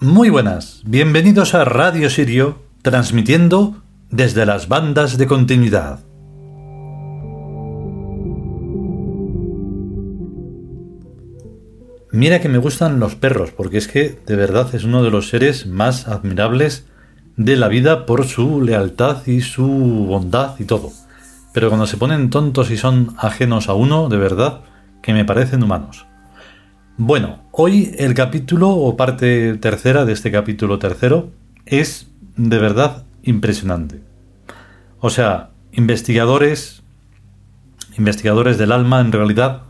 Muy buenas, bienvenidos a Radio Sirio, transmitiendo desde las bandas de continuidad. Mira que me gustan los perros, porque es que de verdad es uno de los seres más admirables de la vida por su lealtad y su bondad y todo. Pero cuando se ponen tontos y son ajenos a uno, de verdad, que me parecen humanos. Bueno, hoy el capítulo o parte tercera de este capítulo tercero es de verdad impresionante. O sea, investigadores, investigadores del alma, en realidad,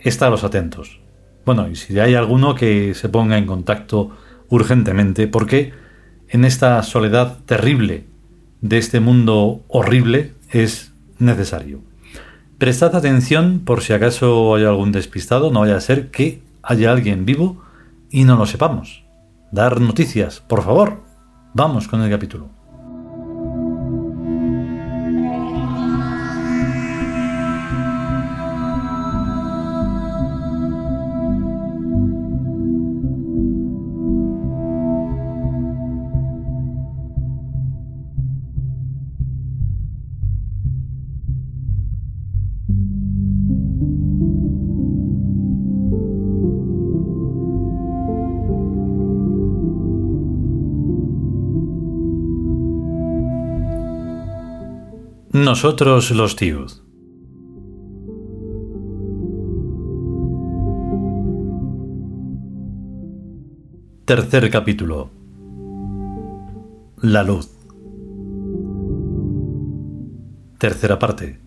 estaros atentos. Bueno, y si hay alguno que se ponga en contacto urgentemente, porque en esta soledad terrible de este mundo horrible es necesario. Prestad atención por si acaso hay algún despistado, no vaya a ser que haya alguien vivo y no lo sepamos. Dar noticias, por favor. Vamos con el capítulo. Nosotros los Tiud. Tercer capítulo. La luz. Tercera parte.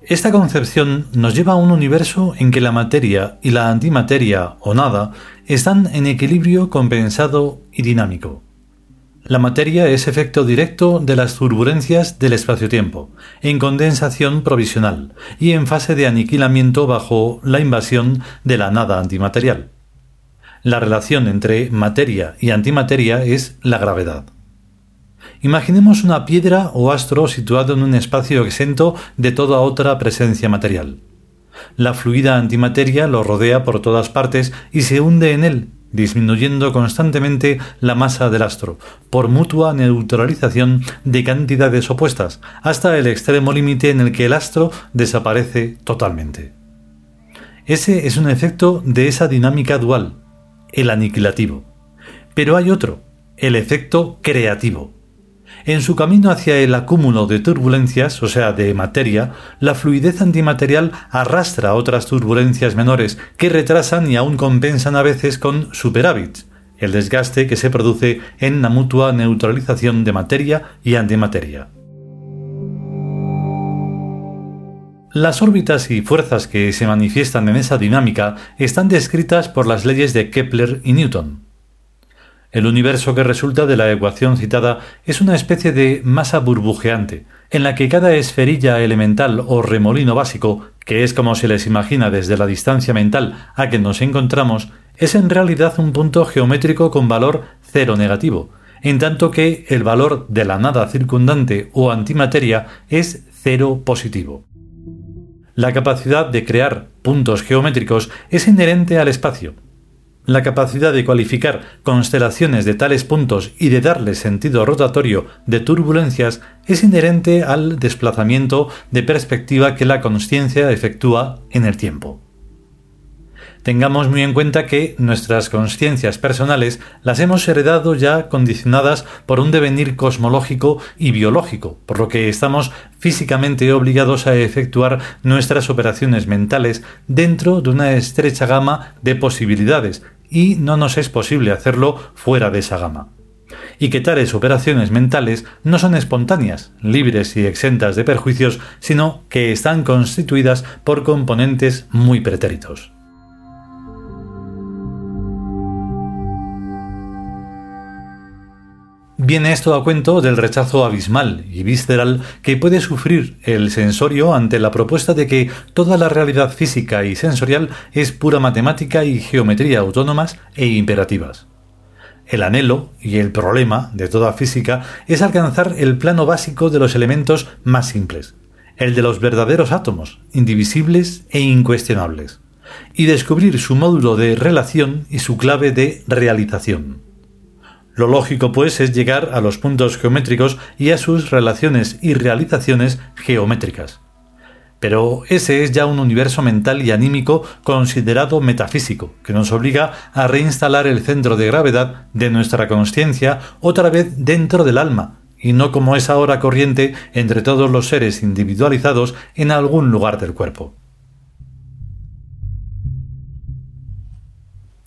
Esta concepción nos lleva a un universo en que la materia y la antimateria o nada están en equilibrio compensado y dinámico. La materia es efecto directo de las turbulencias del espacio-tiempo, en condensación provisional y en fase de aniquilamiento bajo la invasión de la nada antimaterial. La relación entre materia y antimateria es la gravedad. Imaginemos una piedra o astro situado en un espacio exento de toda otra presencia material. La fluida antimateria lo rodea por todas partes y se hunde en él, disminuyendo constantemente la masa del astro, por mutua neutralización de cantidades opuestas, hasta el extremo límite en el que el astro desaparece totalmente. Ese es un efecto de esa dinámica dual, el aniquilativo. Pero hay otro, el efecto creativo. En su camino hacia el acúmulo de turbulencias, o sea, de materia, la fluidez antimaterial arrastra otras turbulencias menores que retrasan y aún compensan a veces con superávits, el desgaste que se produce en la mutua neutralización de materia y antimateria. Las órbitas y fuerzas que se manifiestan en esa dinámica están descritas por las leyes de Kepler y Newton. El universo que resulta de la ecuación citada es una especie de masa burbujeante, en la que cada esferilla elemental o remolino básico, que es como se les imagina desde la distancia mental a que nos encontramos, es en realidad un punto geométrico con valor cero negativo, en tanto que el valor de la nada circundante o antimateria es cero positivo. La capacidad de crear puntos geométricos es inherente al espacio, la capacidad de cualificar constelaciones de tales puntos y de darle sentido rotatorio de turbulencias es inherente al desplazamiento de perspectiva que la conciencia efectúa en el tiempo. Tengamos muy en cuenta que nuestras conciencias personales las hemos heredado ya condicionadas por un devenir cosmológico y biológico, por lo que estamos físicamente obligados a efectuar nuestras operaciones mentales dentro de una estrecha gama de posibilidades, y no nos es posible hacerlo fuera de esa gama y que tales operaciones mentales no son espontáneas, libres y exentas de perjuicios, sino que están constituidas por componentes muy pretéritos. Viene esto a cuento del rechazo abismal y visceral que puede sufrir el sensorio ante la propuesta de que toda la realidad física y sensorial es pura matemática y geometría autónomas e imperativas. El anhelo y el problema de toda física es alcanzar el plano básico de los elementos más simples, el de los verdaderos átomos, indivisibles e incuestionables y descubrir su módulo de relación y su clave de realización. Lo lógico, pues, es llegar a los puntos geométricos y a sus relaciones y realizaciones geométricas. Pero ese es ya un universo mental y anímico considerado metafísico, que nos obliga a reinstalar el centro de gravedad de nuestra conciencia otra vez dentro del alma, y no como es ahora corriente entre todos los seres individualizados en algún lugar del cuerpo.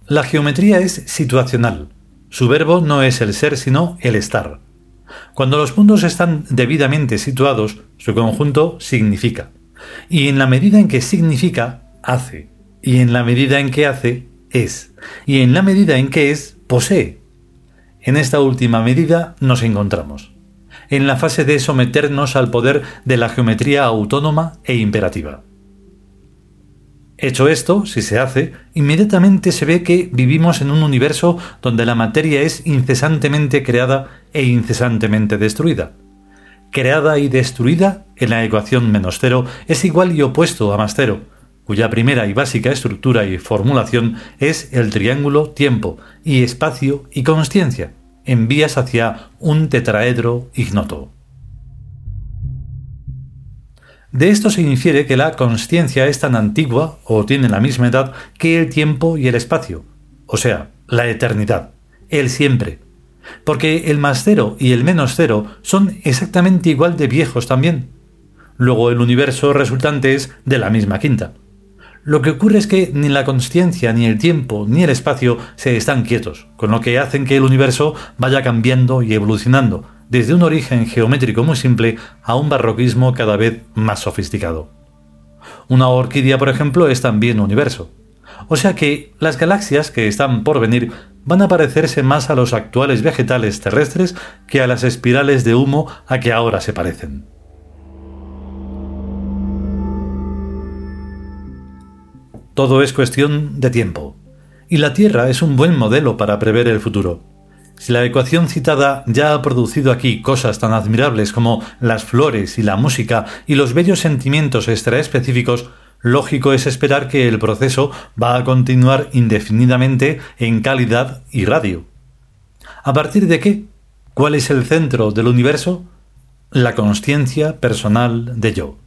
La geometría es situacional. Su verbo no es el ser, sino el estar. Cuando los puntos están debidamente situados, su conjunto significa. Y en la medida en que significa, hace. Y en la medida en que hace, es. Y en la medida en que es, posee. En esta última medida nos encontramos. En la fase de someternos al poder de la geometría autónoma e imperativa. Hecho esto, si se hace, inmediatamente se ve que vivimos en un universo donde la materia es incesantemente creada e incesantemente destruida creada y destruida en la ecuación menos cero es igual y opuesto a más cero, cuya primera y básica estructura y formulación es el triángulo tiempo y espacio y consciencia, en vías hacia un tetraedro ignoto. De esto se infiere que la consciencia es tan antigua o tiene la misma edad que el tiempo y el espacio, o sea, la eternidad, el siempre, porque el más cero y el menos cero son exactamente igual de viejos también. Luego el universo resultante es de la misma quinta. Lo que ocurre es que ni la consciencia, ni el tiempo, ni el espacio se están quietos, con lo que hacen que el universo vaya cambiando y evolucionando, desde un origen geométrico muy simple a un barroquismo cada vez más sofisticado. Una orquídea, por ejemplo, es también universo. O sea que las galaxias que están por venir van a parecerse más a los actuales vegetales terrestres que a las espirales de humo a que ahora se parecen. Todo es cuestión de tiempo, y la Tierra es un buen modelo para prever el futuro. Si la ecuación citada ya ha producido aquí cosas tan admirables como las flores y la música y los bellos sentimientos extraespecíficos, lógico es esperar que el proceso va a continuar indefinidamente en calidad y radio. ¿A partir de qué? ¿Cuál es el centro del universo? La consciencia personal de yo.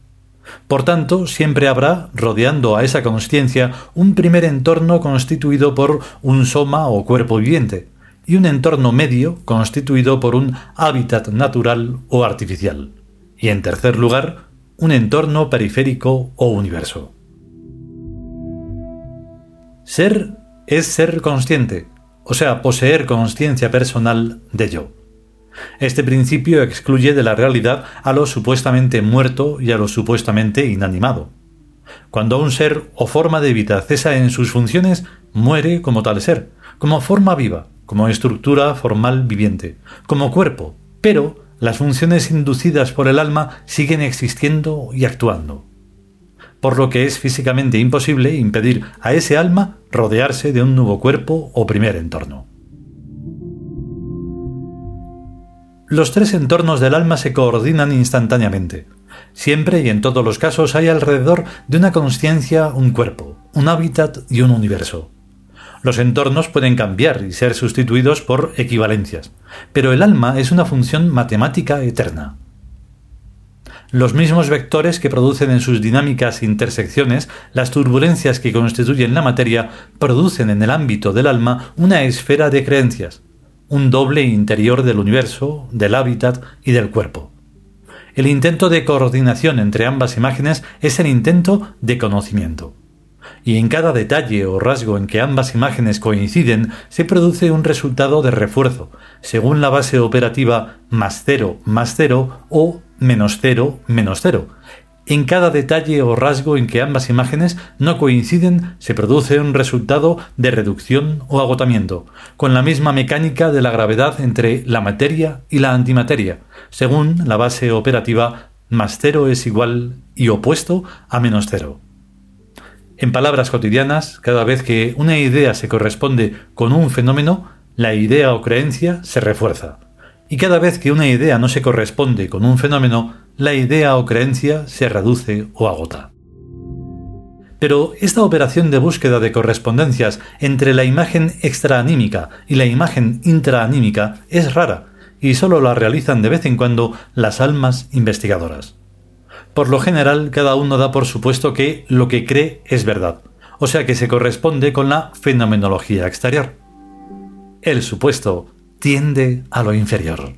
Por tanto, siempre habrá, rodeando a esa consciencia, un primer entorno constituido por un soma o cuerpo viviente, y un entorno medio constituido por un hábitat natural o artificial. Y en tercer lugar, un entorno periférico o universo. Ser es ser consciente, o sea, poseer conciencia personal de yo. Este principio excluye de la realidad a lo supuestamente muerto y a lo supuestamente inanimado. Cuando un ser o forma de vida cesa en sus funciones, muere como tal ser, como forma viva, como estructura formal viviente, como cuerpo, pero las funciones inducidas por el alma siguen existiendo y actuando. Por lo que es físicamente imposible impedir a ese alma rodearse de un nuevo cuerpo o primer entorno. Los tres entornos del alma se coordinan instantáneamente. Siempre y en todos los casos hay alrededor de una conciencia un cuerpo, un hábitat y un universo. Los entornos pueden cambiar y ser sustituidos por equivalencias, pero el alma es una función matemática eterna. Los mismos vectores que producen en sus dinámicas intersecciones las turbulencias que constituyen la materia producen en el ámbito del alma una esfera de creencias, un doble interior del universo, del hábitat y del cuerpo. El intento de coordinación entre ambas imágenes es el intento de conocimiento y en cada detalle o rasgo en que ambas imágenes coinciden se produce un resultado de refuerzo, según la base operativa más cero más cero o menos cero menos cero. En cada detalle o rasgo en que ambas imágenes no coinciden se produce un resultado de reducción o agotamiento, con la misma mecánica de la gravedad entre la materia y la antimateria, según la base operativa más cero es igual y opuesto a menos cero. En palabras cotidianas, cada vez que una idea se corresponde con un fenómeno, la idea o creencia se refuerza. Y cada vez que una idea no se corresponde con un fenómeno, la idea o creencia se reduce o agota. Pero esta operación de búsqueda de correspondencias entre la imagen extraanímica y la imagen intraanímica es rara y solo la realizan de vez en cuando las almas investigadoras. Por lo general, cada uno da por supuesto que lo que cree es verdad, o sea que se corresponde con la fenomenología exterior. El supuesto tiende a lo inferior.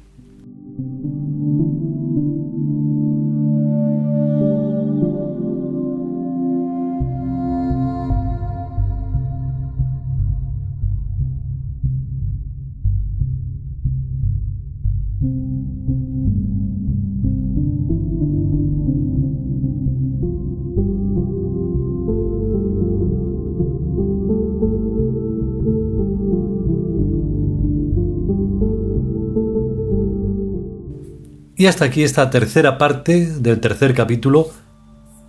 Y hasta aquí esta tercera parte del tercer capítulo,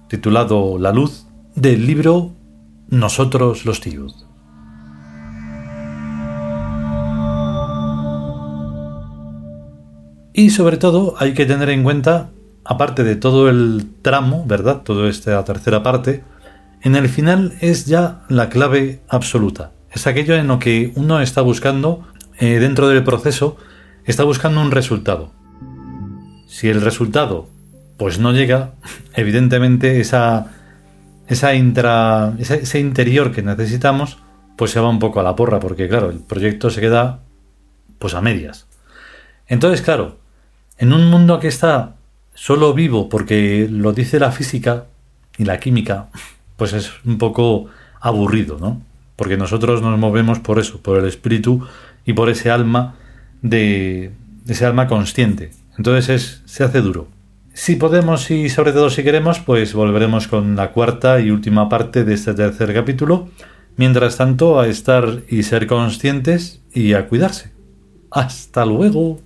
titulado La luz, del libro Nosotros los tíos. Y sobre todo hay que tener en cuenta, aparte de todo el tramo, ¿verdad? Toda esta tercera parte, en el final es ya la clave absoluta. Es aquello en lo que uno está buscando, eh, dentro del proceso, está buscando un resultado. Si el resultado pues no llega, evidentemente esa, esa intra, ese, interior que necesitamos pues se va un poco a la porra, porque claro, el proyecto se queda pues a medias. Entonces, claro, en un mundo que está solo vivo porque lo dice la física y la química, pues es un poco aburrido, ¿no? Porque nosotros nos movemos por eso, por el espíritu y por ese alma de ese alma consciente, entonces es, se hace duro. Si podemos y sobre todo si queremos, pues volveremos con la cuarta y última parte de este tercer capítulo. Mientras tanto, a estar y ser conscientes y a cuidarse. Hasta luego.